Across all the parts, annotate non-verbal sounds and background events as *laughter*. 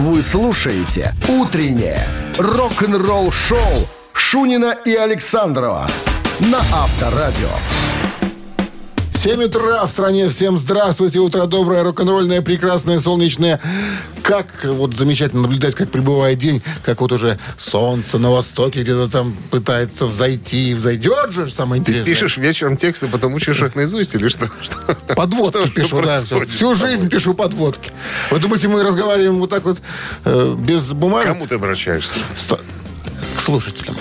Вы слушаете «Утреннее рок-н-ролл-шоу» Шунина и Александрова на Авторадио. 7 утра в стране. Всем здравствуйте. Утро доброе, рок-н-ролльное, прекрасное, солнечное. Как вот замечательно наблюдать, как прибывает день, как вот уже солнце на востоке где-то там пытается взойти. Взойдет же, самое Ты интересное. пишешь вечером тексты, потом учишь их наизусть или что? *laughs* Подводки Что пишу, да. всё. Всю жизнь пишу подводки. Вы думаете, мы разговариваем вот так вот э, без бумаги? Кому ты обращаешься? К слушателям.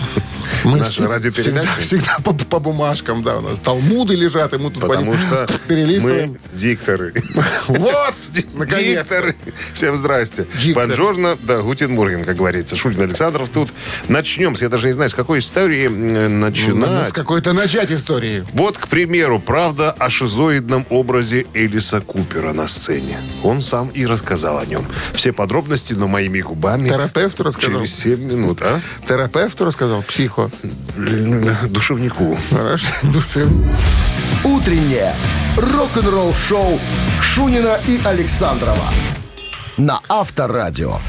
Мы Наша всегда- радиопередача? Всегда, всегда по, по бумажкам, да, у нас талмуды лежат, и мы тут Потому по- что *laughs* перелистываем. мы дикторы. *laughs* Вот, Дикторы. Всем здрасте. Бонжорно, да, Гутин Морген, как говорится. Шульгин Александров тут. Начнем. с- Я даже не знаю, с какой истории Надо с начинать. какой-то начать истории. Вот, к примеру, правда о шизоидном образе Элиса Купера на сцене. Он сам и рассказал о нем. Все подробности, но моими губами. Терапевту рассказал? Через 7 минут, а? Терапевту рассказал, психо. Душевнику. Хорошо, *laughs* душевно. «Утреннее рок-н-ролл-шоу» Шунина и Александрова на Авторадио.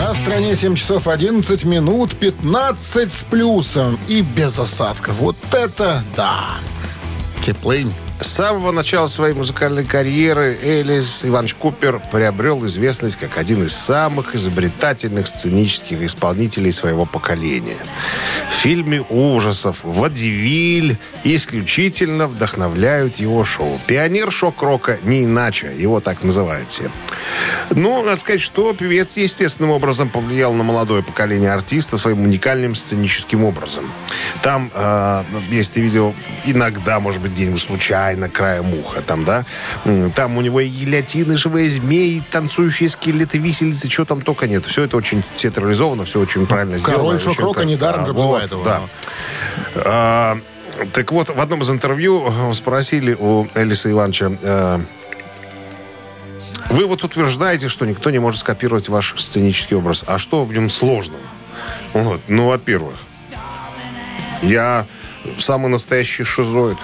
А в стране 7 часов 11 минут, 15 с плюсом и без осадков. Вот это да! Теплынь. С самого начала своей музыкальной карьеры Элис Иванович Купер приобрел известность как один из самых изобретательных сценических исполнителей своего поколения. В фильме ужасов «Водевиль» исключительно вдохновляют его шоу. Пионер шок-рока не иначе, его так называют. Ну, надо сказать, что певец естественным образом повлиял на молодое поколение артистов своим уникальным сценическим образом. Там, э, если ты видел, иногда, может быть, где-нибудь случайно, краем уха, там, да, там у него и гильотины, живые змеи, танцующие скелеты, виселицы, что там только нет. Все это очень театрализовано, все очень правильно Король сделано. очень шок-рока недаром А, же вот, бывает его. Да. А, так вот, в одном из интервью э, спросили у Элиса Ивановича, э, вы вот утверждаете, что никто не может скопировать ваш сценический образ. А что в нем сложного? Вот. Ну, во-первых, я самый настоящий шизоид.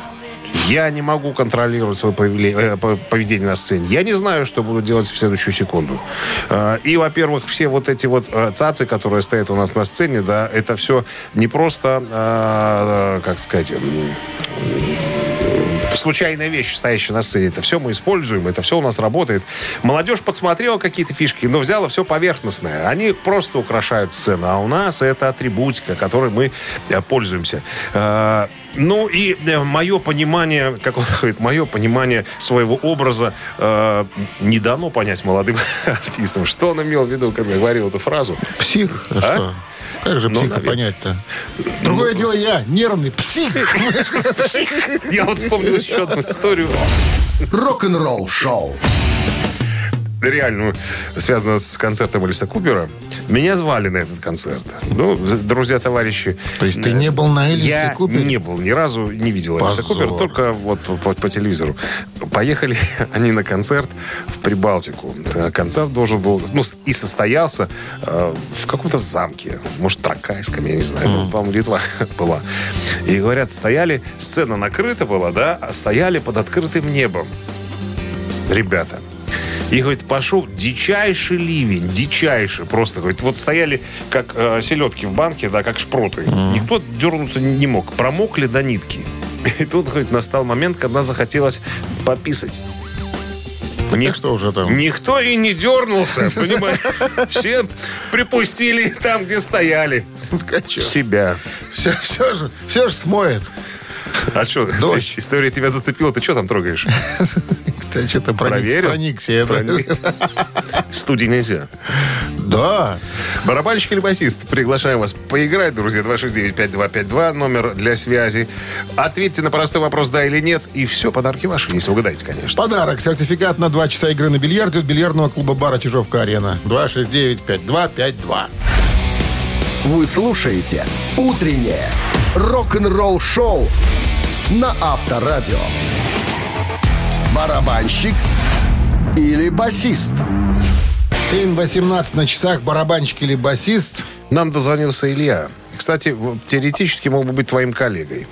Я не могу контролировать свое э, по- поведение на сцене. Я не знаю, что буду делать в следующую секунду. Э, И, во-первых, все вот эти вот э, цацы, которые стоят у нас на сцене, да, это все не просто, как сказать, случайная вещь, стоящая на сцене. Это все мы используем, это все у нас работает. Молодежь подсмотрела какие-то фишки, но взяла все поверхностное. Они просто украшают сцену, а у нас это атрибутика, которой мы пользуемся. Э, Ну и мое понимание, как он говорит, мое понимание своего образа э, не дано понять молодым *laughs* артистам. Что он имел в виду, когда говорил эту фразу? Псих? А что? Как же Ну, психа наверное. понять-то? Другое дело я, нервный псих. *laughs* Я вот вспомнил еще одну историю. Рок-н-ролл-шоу. Реальную, связанную с концертом Элиса Купера. Меня звали на этот концерт. Ну, друзья, товарищи. То есть ты не был на Элисе Я Купере? не был, ни разу не видел Элиса. Купера, только вот по, по- по телевизору. Поехали *laughs* они на концерт в Прибалтику. Э, Концерт должен был, ну, и состоялся э, в каком-то замке. Может, Тракайском, я не знаю. Ну, По-моему, Литва *laughs* была. И, говорят, стояли, сцена накрыта была, да, а стояли под открытым небом. Ребята. И, говорит, пошел дичайший ливень, дичайший. Просто, говорит, вот стояли как э, селедки в банке, да, как шпроты. Никто дернуться не мог. Промокли до нитки. *laughs* И тут, говорит, настал момент, когда захотелось пописать. Ник- что уже там? Никто и не дернулся, понимаешь? *laughs* Все припустили там, где стояли. Себя. Все, все же, все же смоет. А что, Дождь. история тебя зацепила, ты что там трогаешь? *laughs* Ты что-то проник, Проверил? проникся. Проник. студии нельзя. Да. Барабанщик или басист? Приглашаем вас поиграть, друзья. 269-5252, номер для связи. Ответьте на простой вопрос, да или нет. И все, подарки ваши, если угадаете, конечно. Подарок. Сертификат на 2 часа игры на бильярде от бильярдного клуба бара Чижовка-Арена. 269-5252. Вы слушаете «Утреннее рок-н-ролл-шоу» на Авторадио. Барабанщик или басист? 7.18 на часах. Барабанщик или басист. Нам дозвонился Илья. Кстати, теоретически мог бы быть твоим коллегой.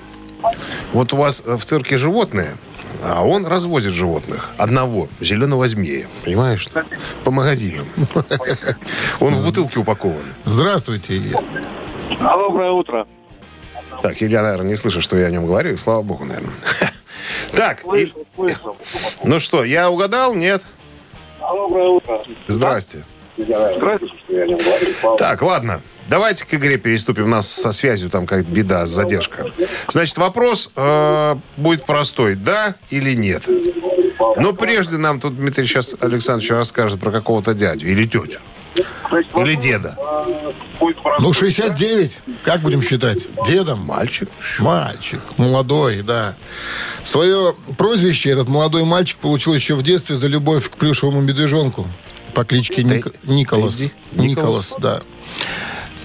Вот у вас э, в цирке животные. а он развозит животных. Одного, зеленого змея. Понимаешь? По магазинам. *laughs* Он в бутылке упакован. Здравствуйте, Илья. Доброе утро. Так, Илья, наверное, не слышит, что я о нем говорю. Слава богу, наверное. *laughs* Так, Слышал, слышал. ну что, я угадал? Нет? Доброе утро. Здрасте. Так, ладно. Давайте к игре переступим. У нас со связью там как беда, задержка. Значит, вопрос э, будет простой. Да или нет? Но прежде нам тут Дмитрий сейчас Александрович расскажет про какого-то дядю или тетю. Или деда. Ну, 69. Как будем считать? Дедом? Мальчик. Мальчик. Молодой, да. Свое прозвище этот молодой мальчик получил еще в детстве за любовь к плюшевому медвежонку по кличке Ник- Николас. Тедди? Николас, да.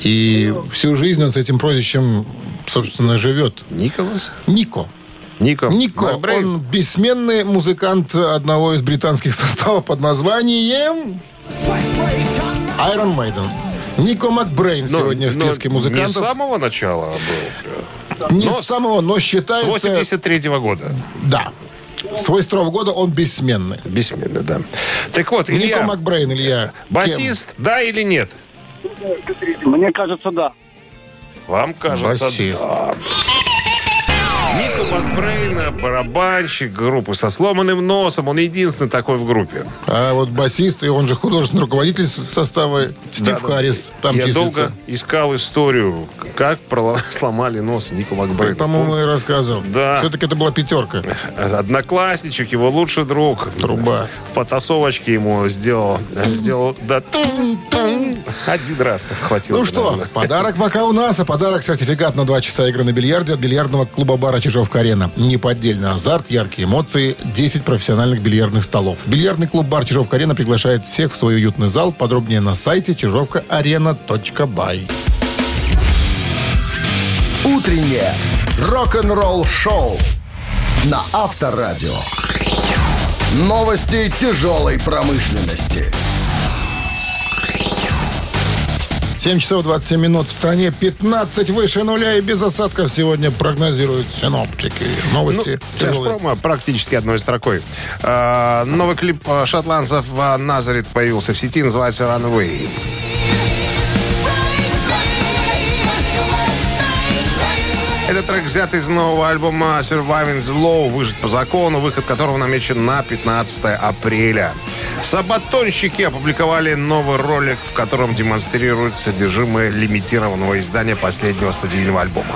И всю жизнь он с этим прозвищем, собственно, живет. Николас? Нико. Нико. Нико, он бессменный музыкант одного из британских составов под названием Iron Maiden. Нико Макбрейн Но- сегодня в но списке Не музыкантов. с самого начала был. Не но с самого, но С считается... 83 года. Да. С 82 года он бессменный. Бессменно, да. Так вот, Нико Илья, Макбрейн, Илья. басист, да или нет? Мне кажется, да. Вам кажется, Басист. да. Нико Макбрейна, барабанщик группы со сломанным носом. Он единственный такой в группе. А вот басист, и он же художественный руководитель состава Стив Да. Харрис там Я числится. долго искал историю, как *laughs* сломали нос Нико Макбрейна. По-моему, и рассказывал. Да. Все-таки это была пятерка. Одноклассничек, его лучший друг. Труба. В потасовочке ему сделал, сделал да, тун-тун. Один раз так хватило. Ну что, наверное. подарок пока у нас, а подарок сертификат на 2 часа игры на бильярде от бильярдного клуба бара Чижовка-Арена. Неподдельный азарт, яркие эмоции, 10 профессиональных бильярдных столов. Бильярдный клуб бар Чижовка-Арена приглашает всех в свой уютный зал. Подробнее на сайте чижовкаарена.бай. Утреннее рок-н-ролл-шоу на Авторадио. Новости тяжелой промышленности. 7 часов 27 минут. В стране 15 выше нуля и без осадков сегодня прогнозируют синоптики. Ну, Новости тяжелые. Тяжпрома практически одной строкой. А, новый клип а, шотландцев а, Назарит появился в сети, называется Runaway. Этот трек взят из нового альбома Surviving the Law, выжить по закону, выход которого намечен на 15 апреля. Сабатонщики опубликовали новый ролик, в котором демонстрируют содержимое лимитированного издания последнего студийного альбома.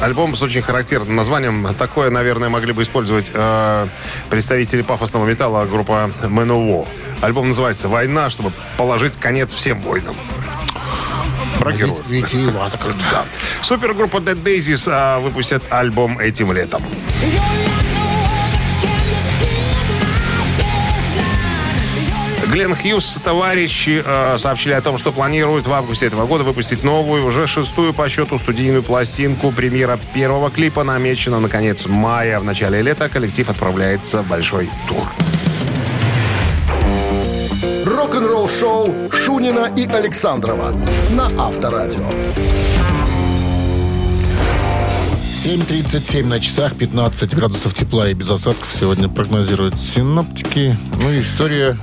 Альбом с очень характерным названием. Такое, наверное, могли бы использовать э, представители пафосного металла группа Manowar. Альбом называется «Война», чтобы положить конец всем войнам. Про героев. Как-то. *laughs* Да. Супергруппа Dead Daisies а, выпустят альбом этим летом. Глен Хьюз, товарищи, э, сообщили о том, что планируют в августе этого года выпустить новую, уже шестую по счету студийную пластинку. Премьера первого клипа намечена на конец мая. В начале лета коллектив отправляется в большой тур. Рок-н-ролл-шоу Шунина и Александрова на Авторадио. 7.37 на часах, 15 градусов тепла и без осадков сегодня прогнозируют синоптики. Ну, история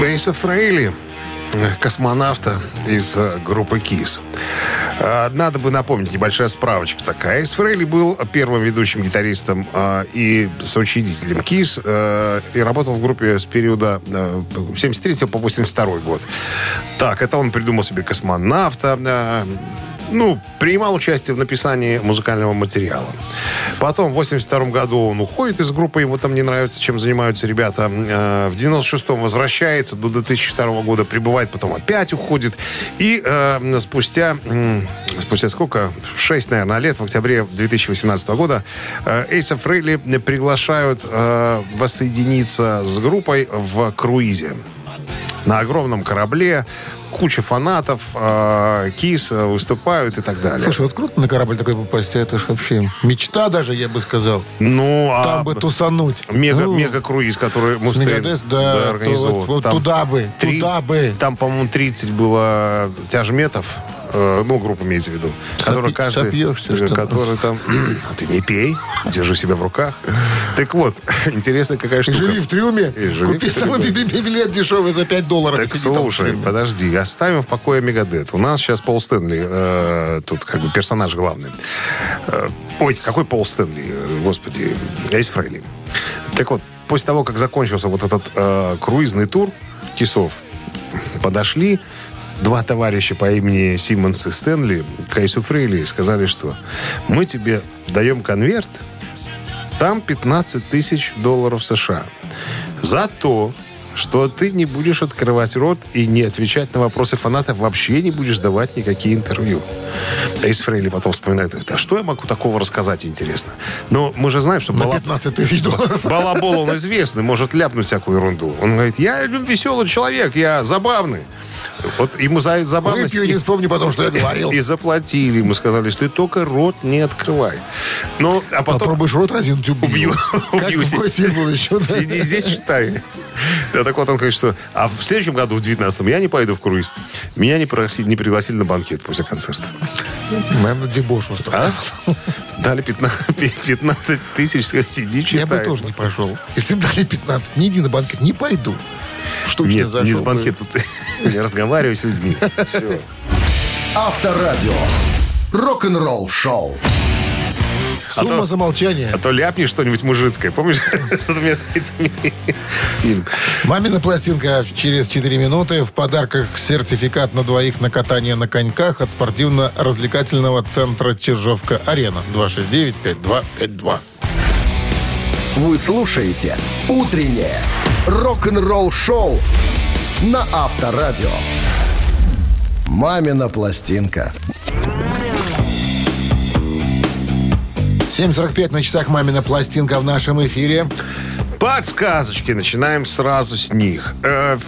Эйса Фрейли, космонавта из э, группы КИС. Э, Надо бы напомнить, небольшая справочка такая. Эйс Фрейли был первым ведущим гитаристом э, и соучредителем КИС и работал в группе с периода э, 73 по 82 год. Так, это он придумал себе космонавта, ну, принимал участие в написании музыкального материала. Потом в 82 году он уходит из группы, ему там не нравится, чем занимаются ребята. Э, В 96-м возвращается, до 2002 года прибывает, потом опять уходит. И э, спустя, м, спустя сколько? 6, наверное, лет, в октябре 2018 года э, Эйса Фрейли приглашают э, воссоединиться с группой в круизе на огромном корабле, куча фанатов, э, Кис э, выступают и так далее. Слушай, вот круто на корабль такой попасть, а это ж вообще мечта даже, я бы сказал. ну, а Там бы тусануть. мега, Ну, мега круиз, который Мустейн да, то организовал. вот, вот туда бы, 30 туда бы. Там, по-моему, 30 было тяжметов ну, группа имеется в виду, которая каждый... сопьешься, что ли? который там... А ты не пей, держи себя в руках. Так вот, *laughs* интересно, какая штука. живи в трюме, И живи купи самый би- би- билет дешевый за 5 долларов. Так слушай, подожди, оставим в покое Мегадет. У нас сейчас Пол Стэнли, э, тут как бы персонаж главный. Э, ой, какой Пол Стэнли, э, господи, Эйс Фрейли. Так вот, после того, как закончился вот этот э, круизный тур Кисов, подошли два товарища по имени Симмонс и Стэнли к Эйсу Фрейли сказали, что мы тебе даем конверт, там 15 тысяч долларов США. За то, что ты не будешь открывать рот и не отвечать на вопросы фанатов, вообще не будешь давать никакие интервью. Эйс Фрейли потом вспоминает, а что я могу такого рассказать, интересно? Но мы же знаем, что На Бала- 15 тысяч долларов. Балабол, он известный, может ляпнуть всякую ерунду. Он говорит, я веселый человек, я забавный. Вот ему за забавность... Выпью и не вспомню потом, что я *laughs* говорил. И заплатили ему, сказали, что ты только рот не открывай. Ну, а потом... Попробуешь рот разинуть, убью. Убью. *laughs* *laughs* Сиди здесь, читай. Да, так вот он говорит, что... А в следующем году, в 19-м, я не пойду в круиз. Меня не пригласили, на банкет после концерта. Наверное, дебош устроил. А? Дали 15, 15 тысяч, сиди, читай. Я бы тоже не пошел. Если бы дали 15, не иди на банкет, не пойду. Штучно Нет, зашел не с банкета. Тут *laughs* я разговариваю с людьми. *laughs* Все. Авторадио. Рок-н-ролл шоу. Сумма то- за молчание. А то ляпни что-нибудь мужицкое. Помнишь? *laughs* с двумя зайцами Фильм. Мамина пластинка через 4 минуты. В подарках сертификат на двоих на катание на коньках от спортивно-развлекательного центра Чижовка-Арена. 269-5252. Вы слушаете «Утреннее рок-н-ролл-шоу» на Авторадио. «Мамина пластинка». 7.45 на часах «Мамина пластинка» в нашем эфире. Подсказочки. Начинаем сразу с них. Э,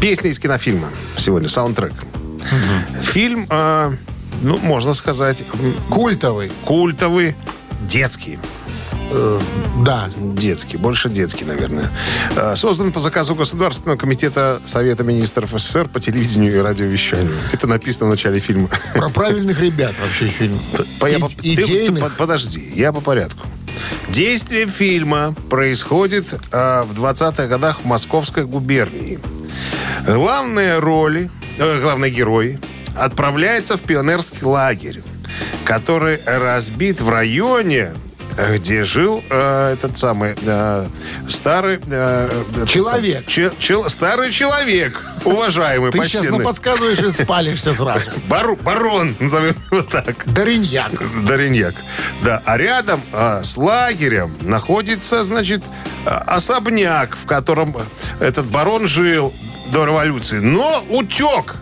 Песня из кинофильма сегодня, саундтрек. Фильм, э, ну, можно сказать, Культовый. культовый, детский. Да. Детский, больше детский, наверное. Э, Создан по заказу Государственного комитета Совета министров СССР по телевидению и радиовещанию. Это написано в начале фильма. Про правильных ребят вообще фильм. По- я И- по- ты- ты идейных. под- подожди, я по порядку. Действие фильма происходит э, в 20-х годах в Московской губернии. Главные роли, э, главный герой отправляется в пионерский лагерь, который разбит в районе, э, где жил э, этот самый э, старый э, Человек. сам- че- чел- старый человек, уважаемый, Ты сейчас почтенный. подсказываешь и спалишься сразу. *laughs* Бару- барон, назовем его так. Дариньяк. Дориньяк. Да, а рядом а, с лагерем находится, значит, а, особняк, в котором этот барон жил до революции, но утек.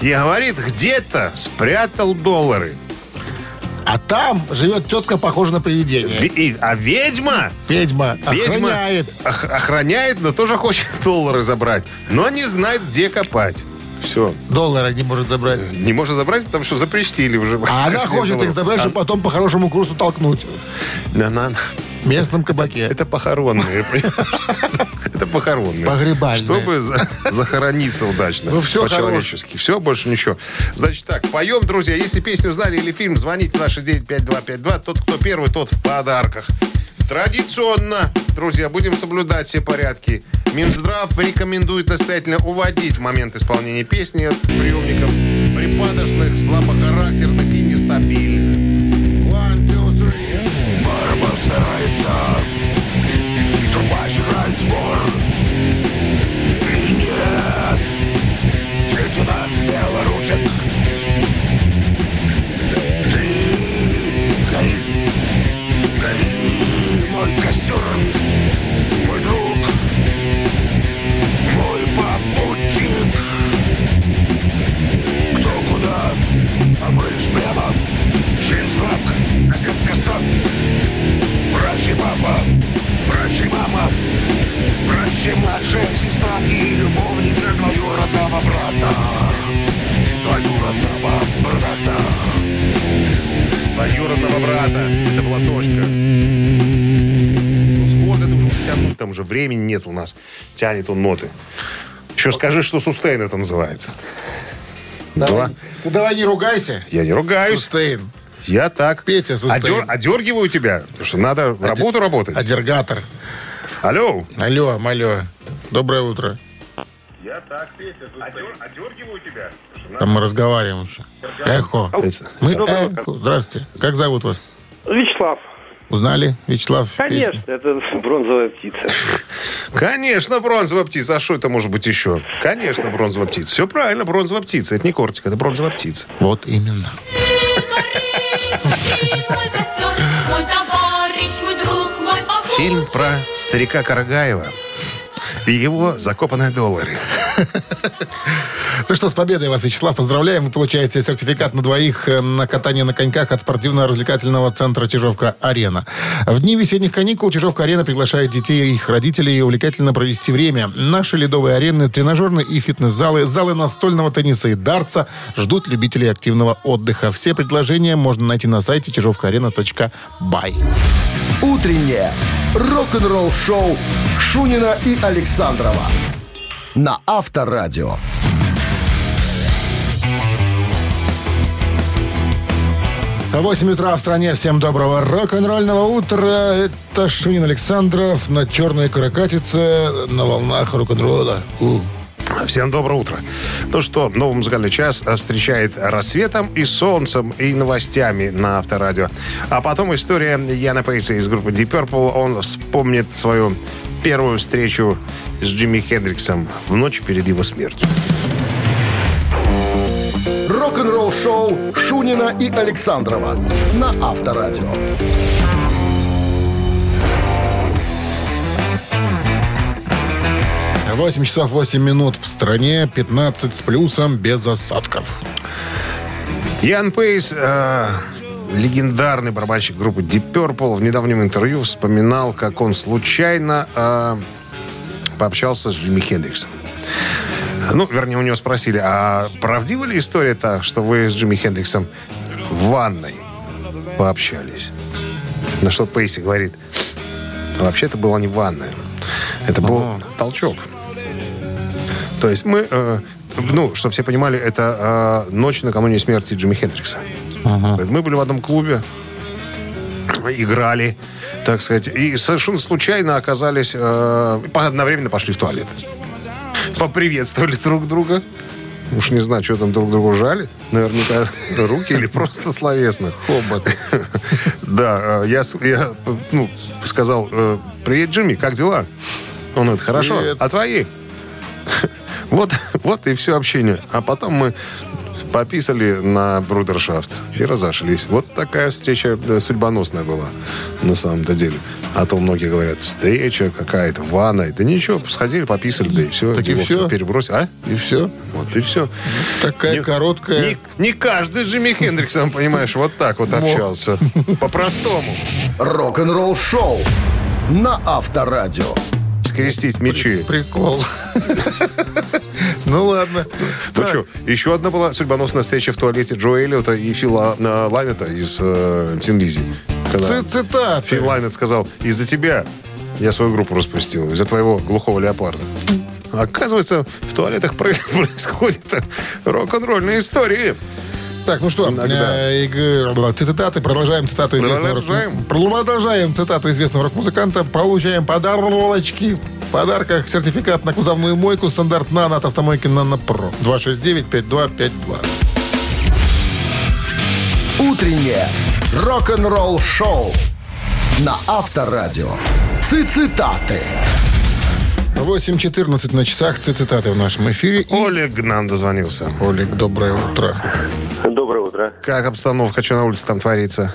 И говорит, где-то спрятал доллары. А там живет тетка, похожа на привидение. Ви- а ведьма, Ведьма ведьма охраняет. ох- охраняет, но тоже хочет *laughs* доллары забрать. Но не знает, где копать. Все. Доллара не может забрать. Не может забрать, потому что запретили уже. А она *laughs* хочет их забрать, чтобы потом по хорошему курсу толкнуть. На- на- В местном кабаке. Это похоронные. Это похоронные. Погребальные. Чтобы за- захорониться удачно. Ну, всё По-человечески. Все, больше ничего. Значит так, поем, друзья. Если песню знали или фильм, звоните на 6952252. Тот, кто первый, тот в подарках. Традиционно, друзья, будем соблюдать все порядки. Минздрав рекомендует настоятельно уводить в момент исполнения песни от приемников припадочных, слабохарактерных и нестабильных. One, two. Старается, трубач играет сбор. И нет, среди нас смело времени нет у нас. Тянет он ноты. Еще скажи, что сустейн это называется. Давай, ты давай не ругайся. Я не ругаюсь. Сустейн. Я так. Петя, сустейн. Одер- одергиваю тебя, потому что надо работу работать. Адергатор. Алло. Алло, алло. Доброе утро. Я так, Петя, одергиваю тебя. Там мы разговариваем еще. Эхо. Мы эхо. Здравствуйте. Как зовут вас? Вячеслав. Узнали, Вячеслав? Конечно, это *laughs* бронзовая птица. Конечно, бронзовая птица. А что это может быть еще? Конечно, бронзовая птица. Все правильно, бронзовая птица. Это не кортик, это бронзовая птица. Вот именно. Фильм про старика Карагаева и его закопанные доллары. Ну что, с победой вас, Вячеслав, поздравляем. Вы получаете сертификат на двоих э, на катание на коньках от спортивно-развлекательного центра «Чижовка-Арена». В дни весенних каникул «Чижовка-Арена» приглашает детей и их родителей увлекательно провести время. Наши ледовые арены, тренажерные и фитнес-залы, залы настольного тенниса и дартса ждут любителей активного отдыха. Все предложения можно найти на сайте чижовкаарена.бай. Утреннее рок-н-ролл-шоу Шунина и Александрова на Авторадио. 8 утра в стране. Всем доброго рок-н-ролльного утра. Это Шунин Александров на черной каракатице на волнах рок-н-ролла. Всем доброе утро. То, что новый музыкальный час встречает рассветом и солнцем, и новостями на Авторадио. А потом история Яна Пейса из группы Deep Purple. Он вспомнит свою первую встречу с Джимми Хендриксом в ночь перед его смертью. Рок-н-ролл-шоу Шунина и Александрова на Авторадио. 8 часов 8 минут в стране, 15 с плюсом, без осадков. Ян Пейс, э, легендарный барабанщик группы Deep Purple, в недавнем интервью вспоминал, как он случайно э, пообщался с Джимми Хендриксом. Ну, вернее, у него спросили, а правдива ли история-то, что вы с Джимми Хендриксом в ванной пообщались? На что Пейси говорит, вообще это была не ванная. Это был толчок. То есть мы, э, ну, чтобы все понимали, это э, ночь накануне смерти Джимми Хендрикса. Говорит, Мы были в одном клубе, играли, так сказать, и совершенно случайно оказались, э, одновременно пошли в туалет. Поприветствовали друг друга. Уж не знаю, что там друг другу жали. Наверняка руки или просто словесно. Хобот. Да, э, я, я ну, сказал, э, привет, Джимми, как дела? Он говорит, хорошо, Привет. а твои? Вот, вот и все общение. А потом мы пописали на брудершафт и разошлись. Вот такая встреча да, судьбоносная была на самом-то деле. А то многие говорят, встреча какая-то, ванной. Да ничего, сходили, пописали, да и все. Так и всё? Перебросили. А? И все. Вот и все. Такая короткая... Не, не каждый Джимми Хендриксом, понимаешь, вот так вот общался. По-простому. Рок-н-ролл-шоу на Авторадио. Скрестить мечи. Прикол. Ну ладно. Ну что, еще одна была судьбоносная встреча в туалете Джо Эллиота и Фила э, Лайнета из э, Тин Лизи. Когда ци- Цитаты. Фил Лайнет сказал, из-за тебя я свою группу распустил, из-за твоего глухого леопарда. Оказывается, в туалетах про- *laughs* происходят рок-н-ролльные истории. Так, ну что, э, цитаты, продолжаем цитату известного рок- Продолжаем. Продолжаем цитату известного рок-музыканта, получаем подарочки. В подарках сертификат на кузовную мойку стандарт «Нано» от автомойки «Нано Про». 269-5252. Утреннее рок-н-ролл-шоу на Авторадио. Цитаты. 8.14 на часах. Цитаты в нашем эфире. И Олег нам дозвонился. Олег, доброе утро. Доброе утро. Как обстановка, что на улице там творится?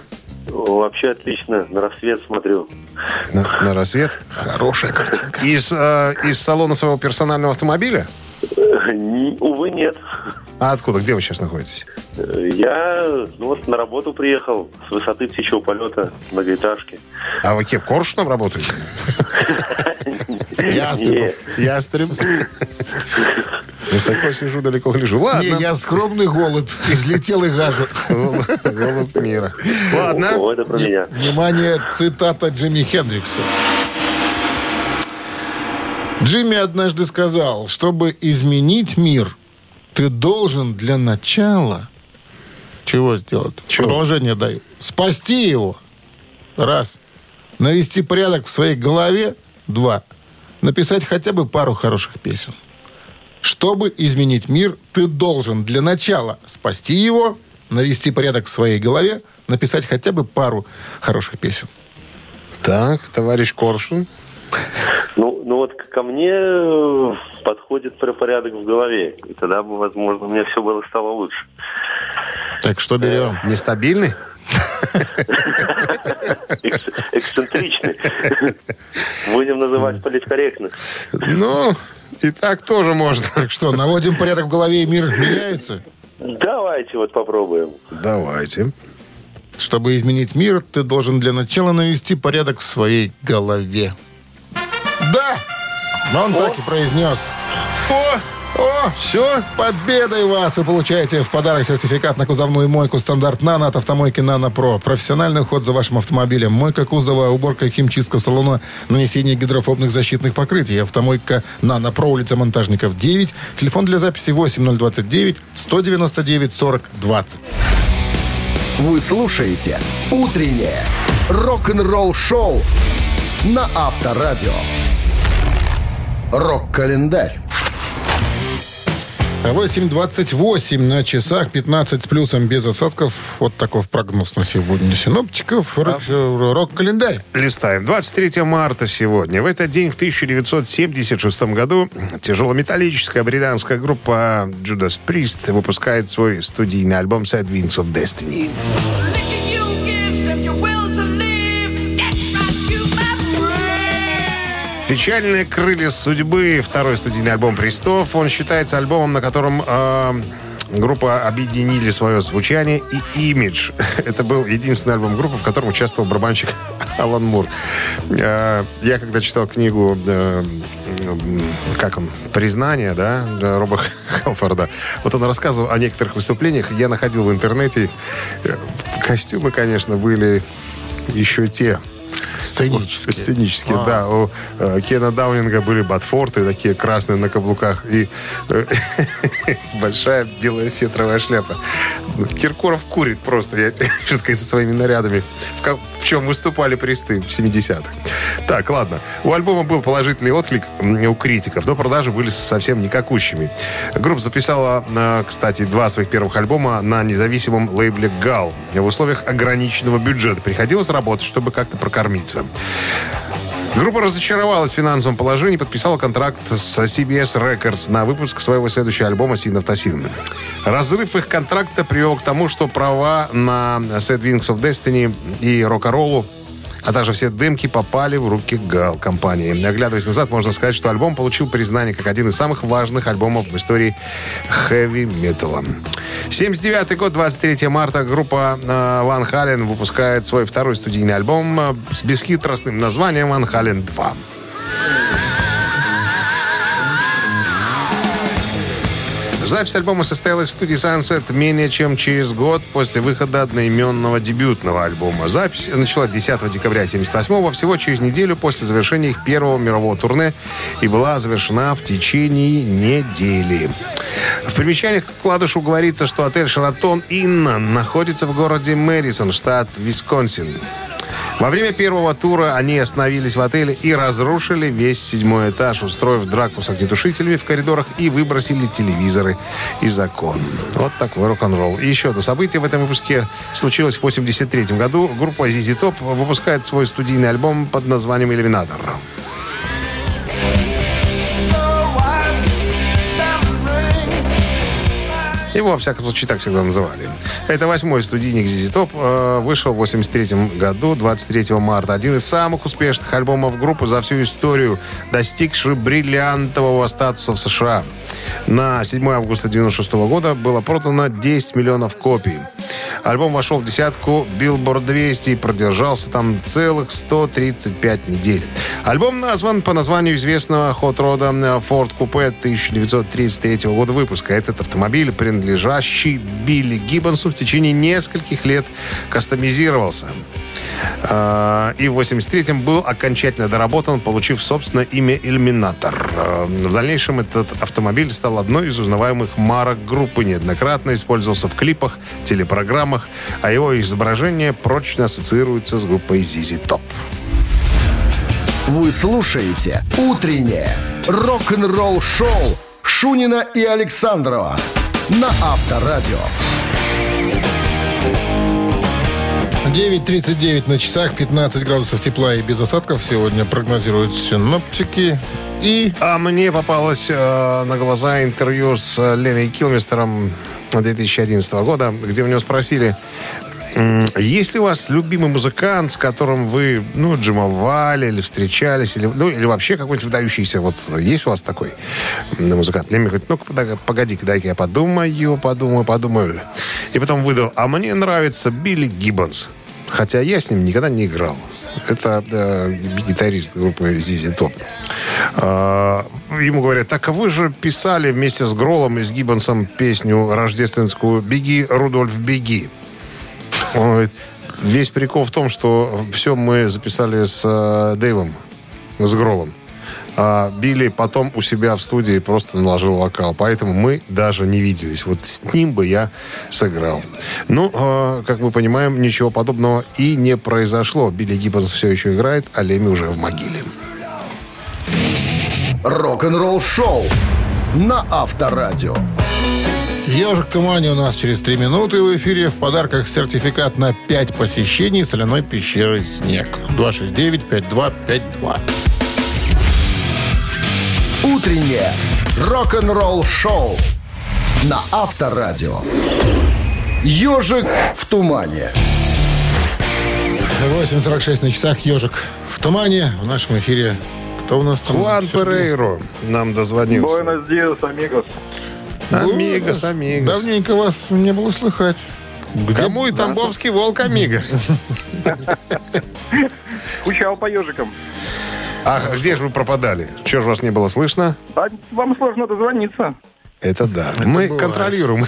Вообще отлично. На рассвет смотрю. На, на рассвет? Хорошая картинка. Из, э, из салона своего персонального автомобиля? Увы, нет. А откуда? Где вы сейчас находитесь? Я ну, вот на работу приехал с высоты птичьего полета многоэтажки. А вы кем, коршуном работаете? *laughs* Нет. Ястреб. Высоко сижу, далеко гляжу. Не, Ладно. я скромный голубь. И взлетел и гажу. Голубь мира. Ладно. О, это про меня. Внимание, цитата Джимми Хендрикса. Джимми однажды сказал, чтобы изменить мир, ты должен для начала чего сделать? Чего? Продолжение даю. Спасти его. Раз. Навести порядок в своей голове. Два. Написать хотя бы пару хороших песен. Чтобы изменить мир, ты должен для начала спасти его, навести порядок в своей голове, написать хотя бы пару хороших песен. Так, товарищ Коршун. Ну, ну вот ко мне э, подходит про порядок в голове. И тогда бы, возможно, меня все было стало лучше. Так что берем? Нестабильный? Экс- эксцентричный. Будем называть политкорректно. Ну, и так тоже можно. Так что, наводим порядок в голове, и мир меняется? Давайте вот попробуем. Давайте. Чтобы изменить мир, ты должен для начала навести порядок в своей голове. Да! Он так и произнес. О, О, все. победой вас! Вы получаете в подарок сертификат на кузовную мойку стандарт «Нано» от автомойки «Нано Про». Профессиональный уход за вашим автомобилем. Мойка кузова, уборка химчистка салона, нанесение гидрофобных защитных покрытий. Автомойка «Нано Про», улица Монтажников, 9. Телефон для записи 8029 199 40 20. Вы слушаете «Утреннее рок-н-ролл-шоу» на Авторадио. Рок-календарь. 8.28 на часах, 15 с плюсом без осадков. Вот таков прогноз на сегодня синоптиков. Э, Рок-календарь. Листаем. 23 марта сегодня. В этот день, в 1976 году, тяжелометаллическая британская группа Judas Priest выпускает свой студийный альбом Sad Wings of Destiny. Печальные крылья судьбы. Второй студийный альбом Пристов. Он считается альбомом, на котором э, группа объединили свое звучание и имидж. *laughs* Это был единственный альбом группы, в котором участвовал барабанщик *laughs* Алан Мур. Э, я когда читал книгу, э, как он, «Признание», да, Роба *laughs* Халфорда, вот он рассказывал о некоторых выступлениях. Я находил в интернете. э, Костюмы, конечно, были еще те. Сценические. Сценические, А. да. У э, Кена Даунинга были ботфорты, такие красные на каблуках, и э, *laughs* большая белая фетровая шляпа. Киркоров курит просто, я тебе хочу сказать, со своими нарядами, в, ка- в чем выступали присты в 70-х. Так, ладно. У альбома был положительный отклик у критиков, но продажи были совсем никакущими. Группа записала, э, кстати, два своих первых альбома на независимом лейбле «Гал». В условиях ограниченного бюджета приходилось работать, чтобы как-то прокормиться. Группа разочаровалась в финансовом положении подписала контракт с CBS Records на выпуск своего следующего альбома «Sin of Tassin». Разрыв их контракта привел к тому, что права на Sad Wings of Destiny и рок-н-роллу а также все дымки попали в руки Гал компании. Оглядываясь назад, можно сказать, что альбом получил признание как один из самых важных альбомов в истории хэви-металла. 79 год, 23 марта, группа э, Ван Хален выпускает свой второй студийный альбом э, с бесхитростным названием «Ван Хален 2». Запись альбома состоялась в студии Sunset менее чем через год после выхода одноименного дебютного альбома. Запись начала 10 декабря 1978 всего через неделю после завершения их первого мирового турне и была завершена в течение недели. В примечаниях к вкладышу говорится, что отель «Шаратон Инна» находится в городе Мэдисон, штат Висконсин. Во время первого тура они остановились в отеле и разрушили весь седьмой этаж, устроив драку с огнетушителями в коридорах и выбросили телевизоры из окон. Вот такой рок-н-ролл. И еще одно событие в этом выпуске случилось в 83 году. Группа ZZ Top выпускает свой студийный альбом под названием «Иллюминатор». Его, во всяком случае, так всегда называли. Это восьмой студийник ZZ Top. э, Вышел в 83 году, 23 марта. Один из самых успешных альбомов группы за всю историю, достигший бриллиантового статуса в США. На 7 августа 96 года было продано 10 миллионов копий. Альбом вошел в десятку Billboard 200 и продержался там целых 135 недель. Альбом назван по названию известного хот-рода Ford Coupe 1933 года выпуска. Этот автомобиль, принадлежащий Билли Гиббонсу, в течение нескольких лет кастомизировался. А, И в 83-м был окончательно доработан, получив собственное имя «Иллюминатор». А, В дальнейшем этот автомобиль стал одной из узнаваемых марок группы, неоднократно использовался в клипах, телепрограммах, а его изображение прочно ассоциируется с группой ZZ Top. Вы слушаете «Утреннее рок-н-ролл-шоу» Шунина и Александрова на Авторадио. 9.39 на часах, 15 градусов тепла и без осадков сегодня прогнозируют синоптики. И А мне попалось э, на глаза интервью с э, Леми Килмистером 2011 года, где у него спросили, есть ли у вас любимый музыкант, с которым вы, ну, джимовали или встречались, или, ну, или вообще какой-нибудь выдающийся, вот, есть у вас такой музыкант? Леми говорит, ну, погоди-ка, дай-ка я подумаю, подумаю, подумаю. И потом выдал, а мне нравится Билли Гиббонс. Хотя я с ним никогда не играл. Это э, гитарист группы ZZ Top. А, ему говорят, так вы же писали вместе с Гролом и с Гиббонсом песню рождественскую «Беги, Рудольф, беги». Он говорит, весь прикол в том, что все мы записали с э, Дэйвом, с Гролом. А Билли потом у себя в студии просто наложил вокал. Поэтому мы даже не виделись. Вот с ним бы я сыграл. Ну, э, как мы понимаем, ничего подобного и не произошло. Билли Гиббонс все еще играет, а Леми уже в могиле. Рок-н-ролл-шоу на Авторадио. Ежик в тумане у нас через 3 минуты в эфире. В подарках сертификат на 5 посещений соляной пещеры «Снег». 269-5252. Утреннее рок-н-ролл-шоу на Авторадио. Ежик в тумане. 8.46 на часах «Ежик в тумане». В нашем эфире кто у нас там? Хуан? Перейро нам дозвонился. Буэнос диас, амигос. Амигос, амигос. Давненько вас не было слыхать. Где Кому и Тамбовский волк Амигос? *laughs* Скучал по ежикам. А где же вы пропадали? Чего же вас не было слышно? А вам сложно дозвониться. Это да. Мы бывает. контролируем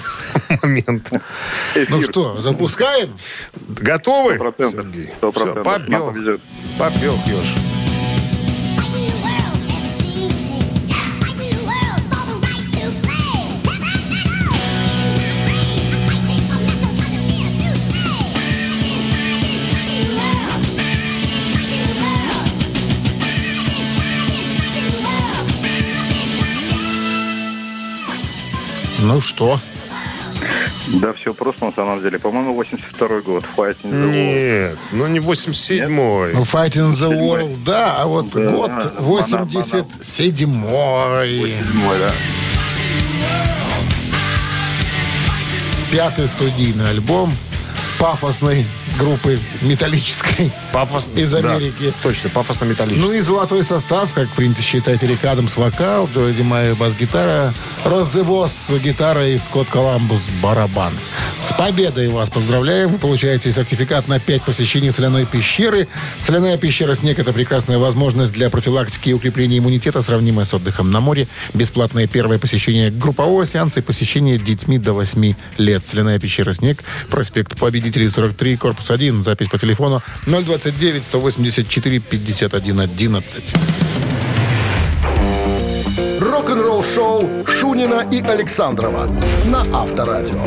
момент. Ну что, запускаем? Готовы? Сто процентов. Сергей? Сто Всё, процентов. Нам Побег. Ну что? Да, все просто на самом деле. По-моему, 82 год. Fighting the World. Нет, ну не 87-й. Ну, Fighting the World, да, а вот Да, год да, 87-й. Седьмой, да. Пятый студийный альбом пафосной группы металлической. Пафос... Из да, Америки. точно, пафосно-металлический. Ну и золотой состав, как принято считать, Рик Адамс вокал, Джоди Майя бас-гитара, Розе Босс гитара и Скотт Коламбус барабан. С победой вас поздравляем. Вы получаете сертификат на 5 посещений соляной пещеры. Соляная пещера «Снег» — это прекрасная возможность для профилактики и укрепления иммунитета, сравнимая с отдыхом на море. Бесплатное первое посещение группового сеанса и посещение детьми до 8 лет. Соляная пещера «Снег», проспект Победителей 43, корпус 1. Запись по телефону 029 184 51 11. Рок-н-ролл-шоу Шунина и Александрова на Авторадио.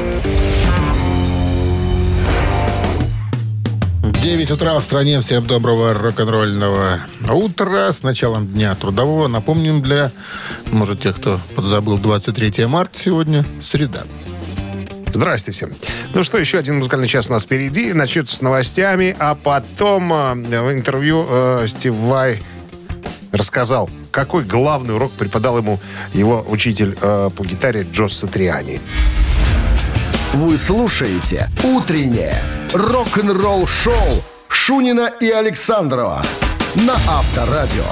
9 утра в стране. Всем доброго рок-н-ролльного утра. С началом дня трудового. Напомним для, может, тех, кто подзабыл, 23 марта сегодня, среда. Здрасте всем. Ну что, еще один музыкальный час у нас впереди. Начнется с новостями, а потом э, в интервью э, Стив Вай рассказал, какой главный урок преподал ему его учитель э, по гитаре Джо Сатриани. Вы слушаете «Утреннее рок-н-ролл-шоу» Шунина и Александрова на Авторадио.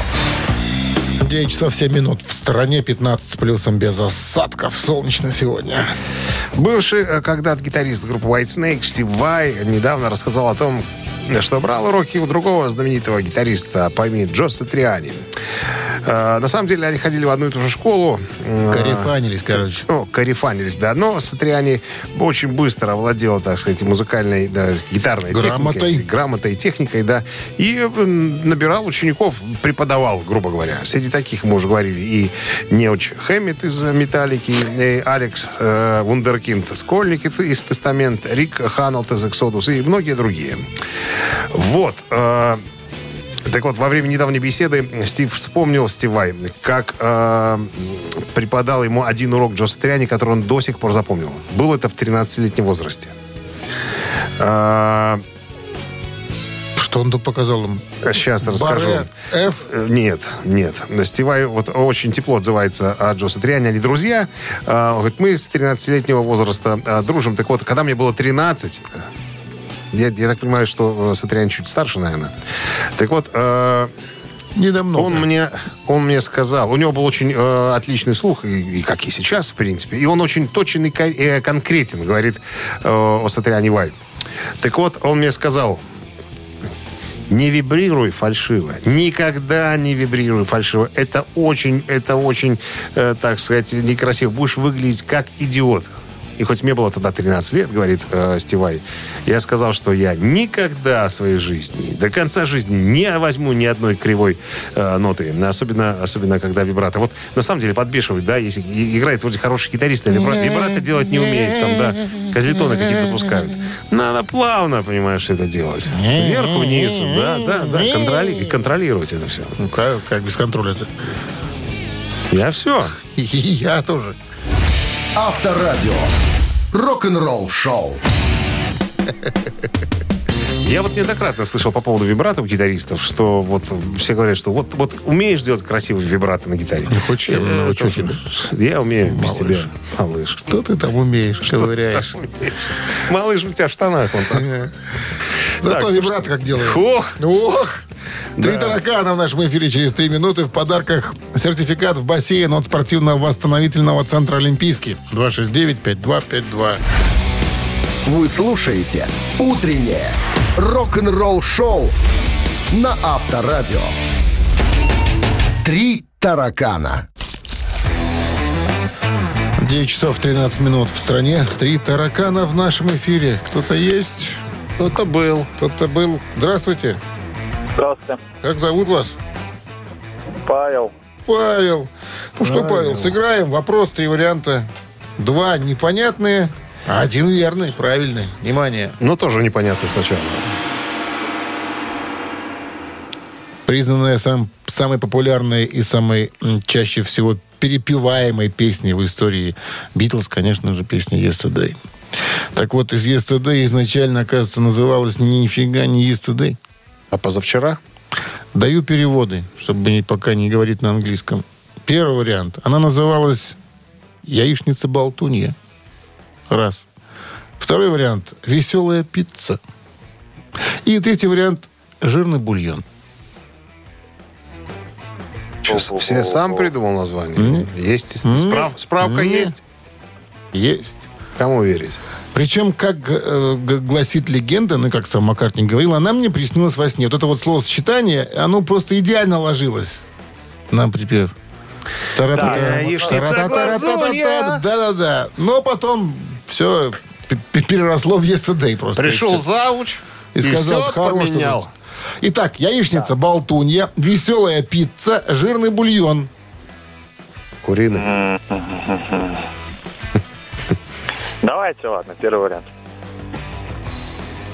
9 часов 7 минут. В стране 15 с плюсом без осадков. Солнечно сегодня. Бывший э, когда-то гитарист группы White Snake Стив Вай недавно рассказал о том, что брал уроки у другого знаменитого гитариста по имени Джо Сатриани. Э, на самом деле они ходили в одну и ту же школу. Э, Карифанились, короче. ну, карифанились, да. Но Сатриани очень быстро овладел, так сказать, музыкальной, да, гитарной Грамотой. техникой. Грамотой техникой, да. И набирал учеников, преподавал, грубо говоря. Среди таких мы уже говорили и Неуч Хэммит из «Металлики», и Алекс э, Вундеркинд Скольник из «Тестамент», Рик Ханалт из «Эксодус» и многие другие. Вот. э, так вот, во время недавней беседы Стив вспомнил, Стивай, как э, преподал ему один урок Джо Сатриани, который он до сих пор запомнил. Было это в 13-летнем возрасте. Э, Что он тут показал им? сейчас расскажу. Баре, F. Э, Нет, нет. Стивай вот очень тепло отзывается о Джо Сатриане. Они друзья. Он говорит, мы с 13-летнего возраста а, дружим. Так вот, когда мне было 13, я, я так понимаю, что э, Сатриан чуть старше, наверное. Так вот, э, Не он мне, он мне сказал, у него был очень э, отличный слух, и, и как и сейчас, в принципе, и он очень точен и э, конкретен, говорит э, о Сатриане Вай. Так вот, он мне сказал, не вибрируй фальшиво. Никогда не вибрируй фальшиво. Это очень, это очень, э, так сказать, некрасиво. Будешь выглядеть как идиот. И хоть мне было тогда 13 лет, говорит э, Стивай, я сказал, что я никогда в своей жизни, до конца жизни не возьму ни одной кривой э, ноты. Особенно, особенно когда вибрато. Вот на самом деле подбешивает, да, если играет вроде хороший гитарист, а вибрато, вибрато делать не умеет, там, да, козлетоны какие-то запускают. Надо плавно, понимаешь, это делать. Вверх-вниз, да, да, да, контроли- контролировать это все. Ну, как, как без контроля это? Я все. И *laughs* я тоже. Авторадио. Рок-н-ролл шоу. Я вот неоднократно слышал по поводу вибрато у гитаристов, что вот все говорят, что вот, вот умеешь делать красивый вибрато на гитаре. Не хочешь, я Э, научу тебя. Я умею без Малыш. тебя, малыш. Что ты там умеешь, ковыряешь? Малыш у тебя в штанах вон там. Зато Так, вибрато как делаешь. Ох, Ох! Три таракана в нашем эфире через три минуты. В подарках сертификат в бассейн от спортивно-восстановительного центра «Олимпийский». 269-5252. Вы слушаете «Утреннее рок-н-ролл-шоу» на Авторадио. Три таракана. 9 часов 13 минут в стране. Три таракана в нашем эфире. Кто-то есть? Кто-то был. Кто-то был. Здравствуйте. Здравствуйте. Как зовут вас? Павел. Павел. Ну что, Павел, сыграем. Вопрос, три варианта. Два непонятные, а один верный, правильный. Внимание. Но тоже непонятно сначала. Признанная сам, самой популярной и самой чаще всего перепеваемой песней в истории Битлз, конечно же, песня «Yesterday». Так вот, из «Yesterday» изначально, оказывается, называлась нифига не «Yesterday». А позавчера? Даю переводы, чтобы пока не говорить на английском. Первый вариант. Она называлась «Яичница-болтунья». Раз. Второй вариант. «Веселая пицца». И третий вариант. «Жирный бульон». Все сам придумал название. Есть справ- справка Нет. есть. Есть. Кому верить? Причем, как э, гласит легенда, ну, как сам Маккартни говорил, она мне приснилась во сне. Вот это вот словосочетание, оно просто идеально ложилось на припев. Да, глазунья. Да-да-да. Но потом все переросло в yesterday просто. Пришел зауч и сказал, хорош поменял. тут». Итак, яичница, болтунья, веселая пицца, жирный бульон. Куриный. *laughs* Давайте, ладно, первый вариант.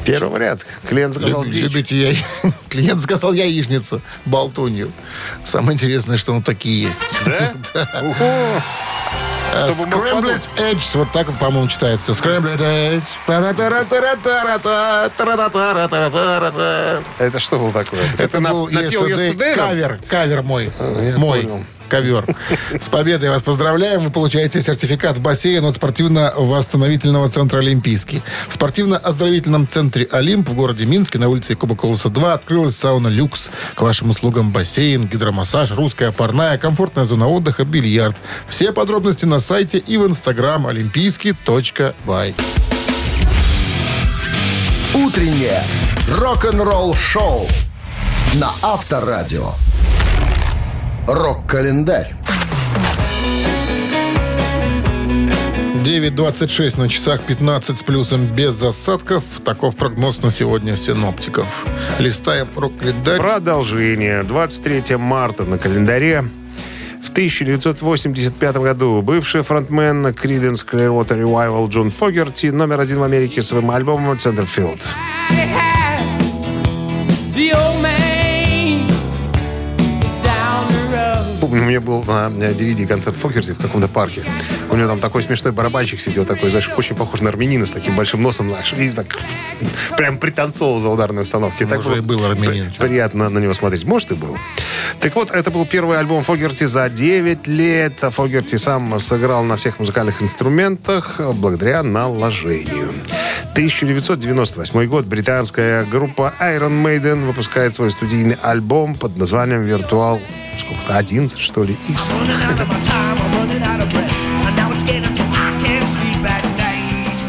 Первый вариант. Клиент заказал Люб- дичь. Любите я... *laughs* Клиент сказал яичницу, болтунью. Самое интересное, что ну такие есть. Да? *laughs* А, мог Scrambled Eggs, вот так, вот, по-моему, читается. Scrambled тара-та-тара-тара-тара-та. Это что было такое? Это на- был напел yesterday кавер. Кавер мой. я Мой. понял. Ковер. С победой вас поздравляем. Вы получаете сертификат в бассейн от спортивно-восстановительного центра «Олимпийский». В спортивно-оздоровительном центре «Олимп» в городе Минске на улице Якуба Колоса 2 открылась сауна «Люкс». К вашим услугам бассейн, гидромассаж, русская парная, комфортная зона отдыха, бильярд. Все подробности на сайте и в инстаграм олимпийский.бай. Утреннее рок-н-ролл шоу на Авторадио. Рок-календарь. 9.26 на часах 15 с плюсом без осадков. Таков прогноз на сегодня синоптиков. Листаем рок-календарь. Продолжение. 23 марта на календаре. В 1985 году бывший фронтмен Creedence Clearwater Revival Джон Фогерти номер один в Америке своим альбомом «Центерфилд». The old man Помню, у меня был на DVD концерт Фогерти в каком-то парке. У него там такой смешной барабанщик сидел, такой, знаешь, очень похож на армянина с таким большим носом, знаешь, и так прям пританцовывал за ударной установки. Так Может, и был армянин. при- Приятно на него смотреть. Может, и был. Так вот, это был первый альбом Фогерти за 9 лет. Фогерти сам сыграл на всех музыкальных инструментах благодаря наложению. 1998 год. Британская группа Iron Maiden выпускает свой студийный альбом под названием «Виртуал» сколько-то, 11, что ли, X.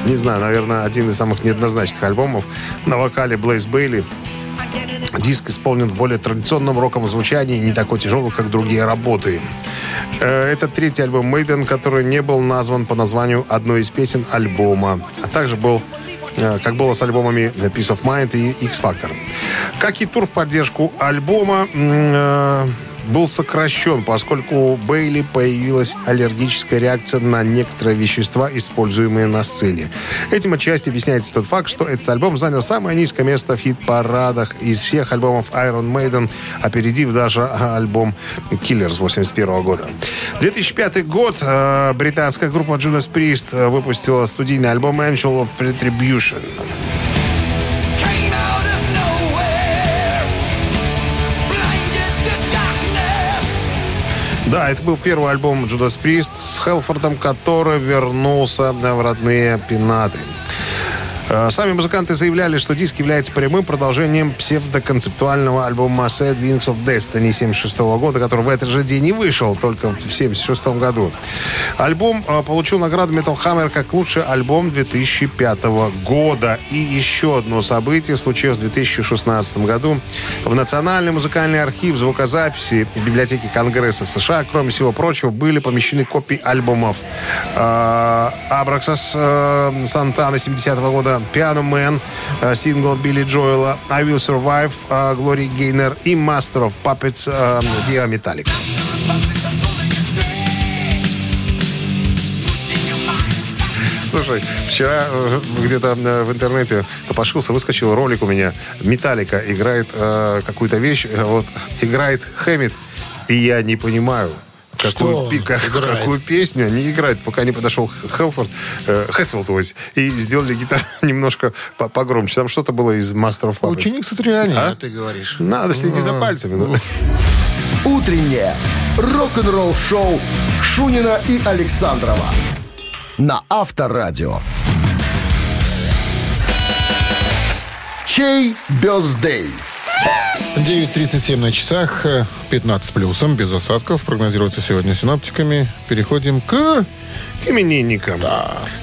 Не знаю, наверное, один из самых неоднозначных альбомов. На вокале Блейз Бейли. Диск исполнен в более традиционном роковом звучании, не такой тяжелый, как другие работы. Э, Это третий альбом Мейден, который не был назван по названию одной из песен альбома, а также был как было с альбомами Peace of Mind и X Factor. Как и тур в поддержку альбома, э, был сокращен, поскольку у Бейли появилась аллергическая реакция на некоторые вещества, используемые на сцене. Этим отчасти объясняется тот факт, что этот альбом занял самое низкое место в хит-парадах из всех альбомов Iron Maiden, опередив даже а, альбом Killers 81 года. 2005 год э, британская группа Judas Priest выпустила студийный альбом Angel of Retribution. Да, это был первый альбом Judas Priest с Хелфордом, который вернулся в родные пенаты. Э, Сами музыканты заявляли, что диск является прямым продолжением псевдоконцептуального альбома Sad Wings of Destiny 76 года, который в этот же день и вышел, только в 76 году. Альбом э, получил награду Metal Hammer как лучший альбом 2005 года. И еще одно событие случилось в 2016 году. В Национальный музыкальный архив звукозаписи библиотеки Конгресса США, кроме всего прочего, были помещены копии альбомов э, Абраксас Сантана 70 года, Piano Man, э, сингл Билли Джоэла, I Will Survive, э, Глори Гейнер и Master of Puppets э, Via Metallic. Слушай, вчера э, где-то э, в интернете пошился, выскочил ролик у меня. Металлика играет э, какую-то вещь, э, вот играет Хэммит, и я не понимаю, какую, пи- как- *laughs* какую песню они играют, пока не подошел Хелфорд, э, Хэтфилд, то есть, и сделали гитару *laughs* немножко по- погромче. Там что-то было из Master of Puppets. Ученик Сатриани, А? ты говоришь. Надо следить за пальцами. ну. Утреннее рок-н-ролл-шоу Шунина и Александрова на Авторадио. Чей бездей? 9.37 на часах, э, 15 с плюсом, без осадков. Прогнозируется сегодня синоптиками. Переходим к... К именинникам.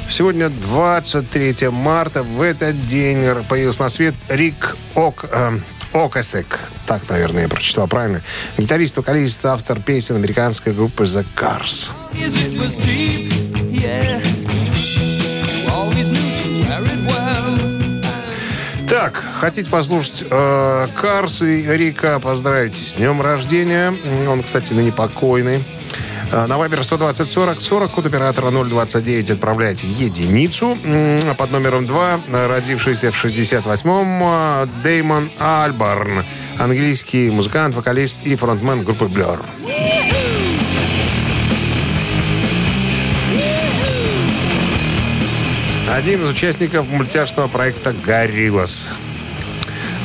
Сегодня 23 марта. В этот день появился на свет Рик Ок... э, Окасек. Так, наверное, я прочитал правильно. Гитарист, вокалист, автор песен американской группы The Cars. Так, хотите послушать э, Карс и Рика, поздравить с днем рождения. Он, кстати, ныне покойный. Э, На Вайбер 120 40 40, код оператора 029 отправляйте единицу. А Под номером 2, родившийся в 68-м, э, Деймон Альбарн. Английский музыкант, вокалист и фронтмен группы Blur. Один из участников мультяшного проекта «Гориллас».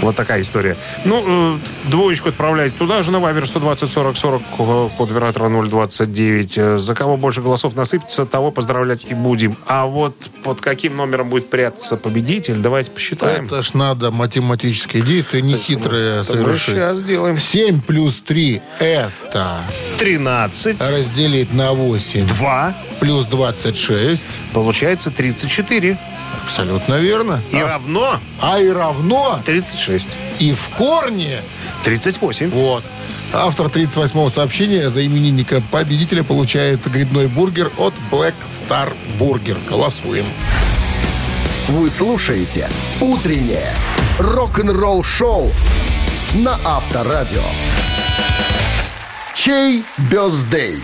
Вот такая история. Ну, э, двоечку отправляйте туда же на Вайбер 120 40 40, э, код оператора 029. Э, За кого больше голосов насыпется, того поздравлять и будем. А вот под каким номером будет прятаться победитель, давайте посчитаем. Это ж надо математические действия, нехитрые мы совершить. сейчас сделаем. 7 плюс 3 это 13, разделить на 8 2, плюс 26. получается 34. Абсолютно верно. И а, равно а и равно 36. и в корне 38. Вот. Автор 38-го сообщения за именинника победителя получает грибной бургер от Black Star Burger. Голосуем. Вы слушаете «Утреннее рок-н-ролл-шоу» на Авторадио. Чей бездей?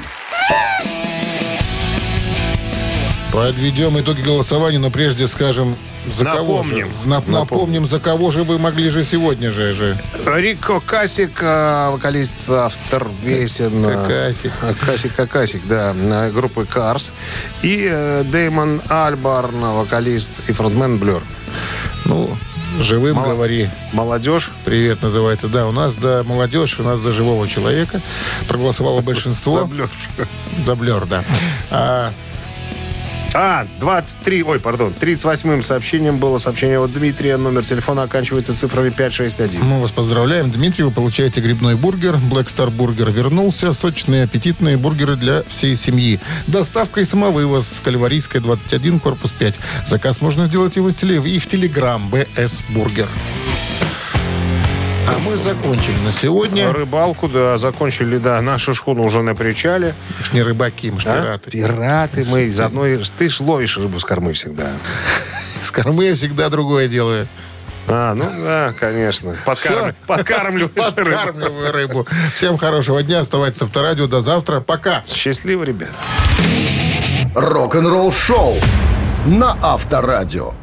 Подведем итоги голосования, но прежде скажем, за Напомним. кого же? Нап- напомним, за кого же вы могли же сегодня же. же. Рико Касик, э, вокалист, автор песен. э, Какасик. э, Касик Какасик, да, группы Cars. И э, Дэймон Альбарн, вокалист и фронтмен Блер. Ну, живым Мало- говори. Молодежь. Привет, называется. Да, у нас за молодежь, у нас за живого человека. Проголосовало *laughs* большинство. За Blur. За Blur, да. А, А, 23, ой, пардон, 38-м сообщением было сообщение от Дмитрия. Номер телефона оканчивается цифрами 561. мы вас поздравляем, Дмитрий. Вы получаете грибной бургер. Black Star Burger вернулся. Сочные, аппетитные бургеры для всей семьи. Доставка и самовывоз с Кальварийской 21, корпус 5. Заказ можно сделать и в, теле, и в Телеграм BS Burger. А мы закончили на сегодня. Рыбалку, да, закончили, да. Наша шхуна уже на причале. Мы ж не рыбаки, мы ж А? пираты. Пираты мы из одной... Ты ж ловишь рыбу с кормы всегда. С кормы я всегда другое делаю. А, ну да, конечно. Подкарм... Подкармливаешь рыбу. Подкармливаю рыбу. Всем хорошего дня. Оставайтесь в авторадио. До завтра. Пока. Счастливо, ребят. Рок-н-ролл-шоу на Авторадио.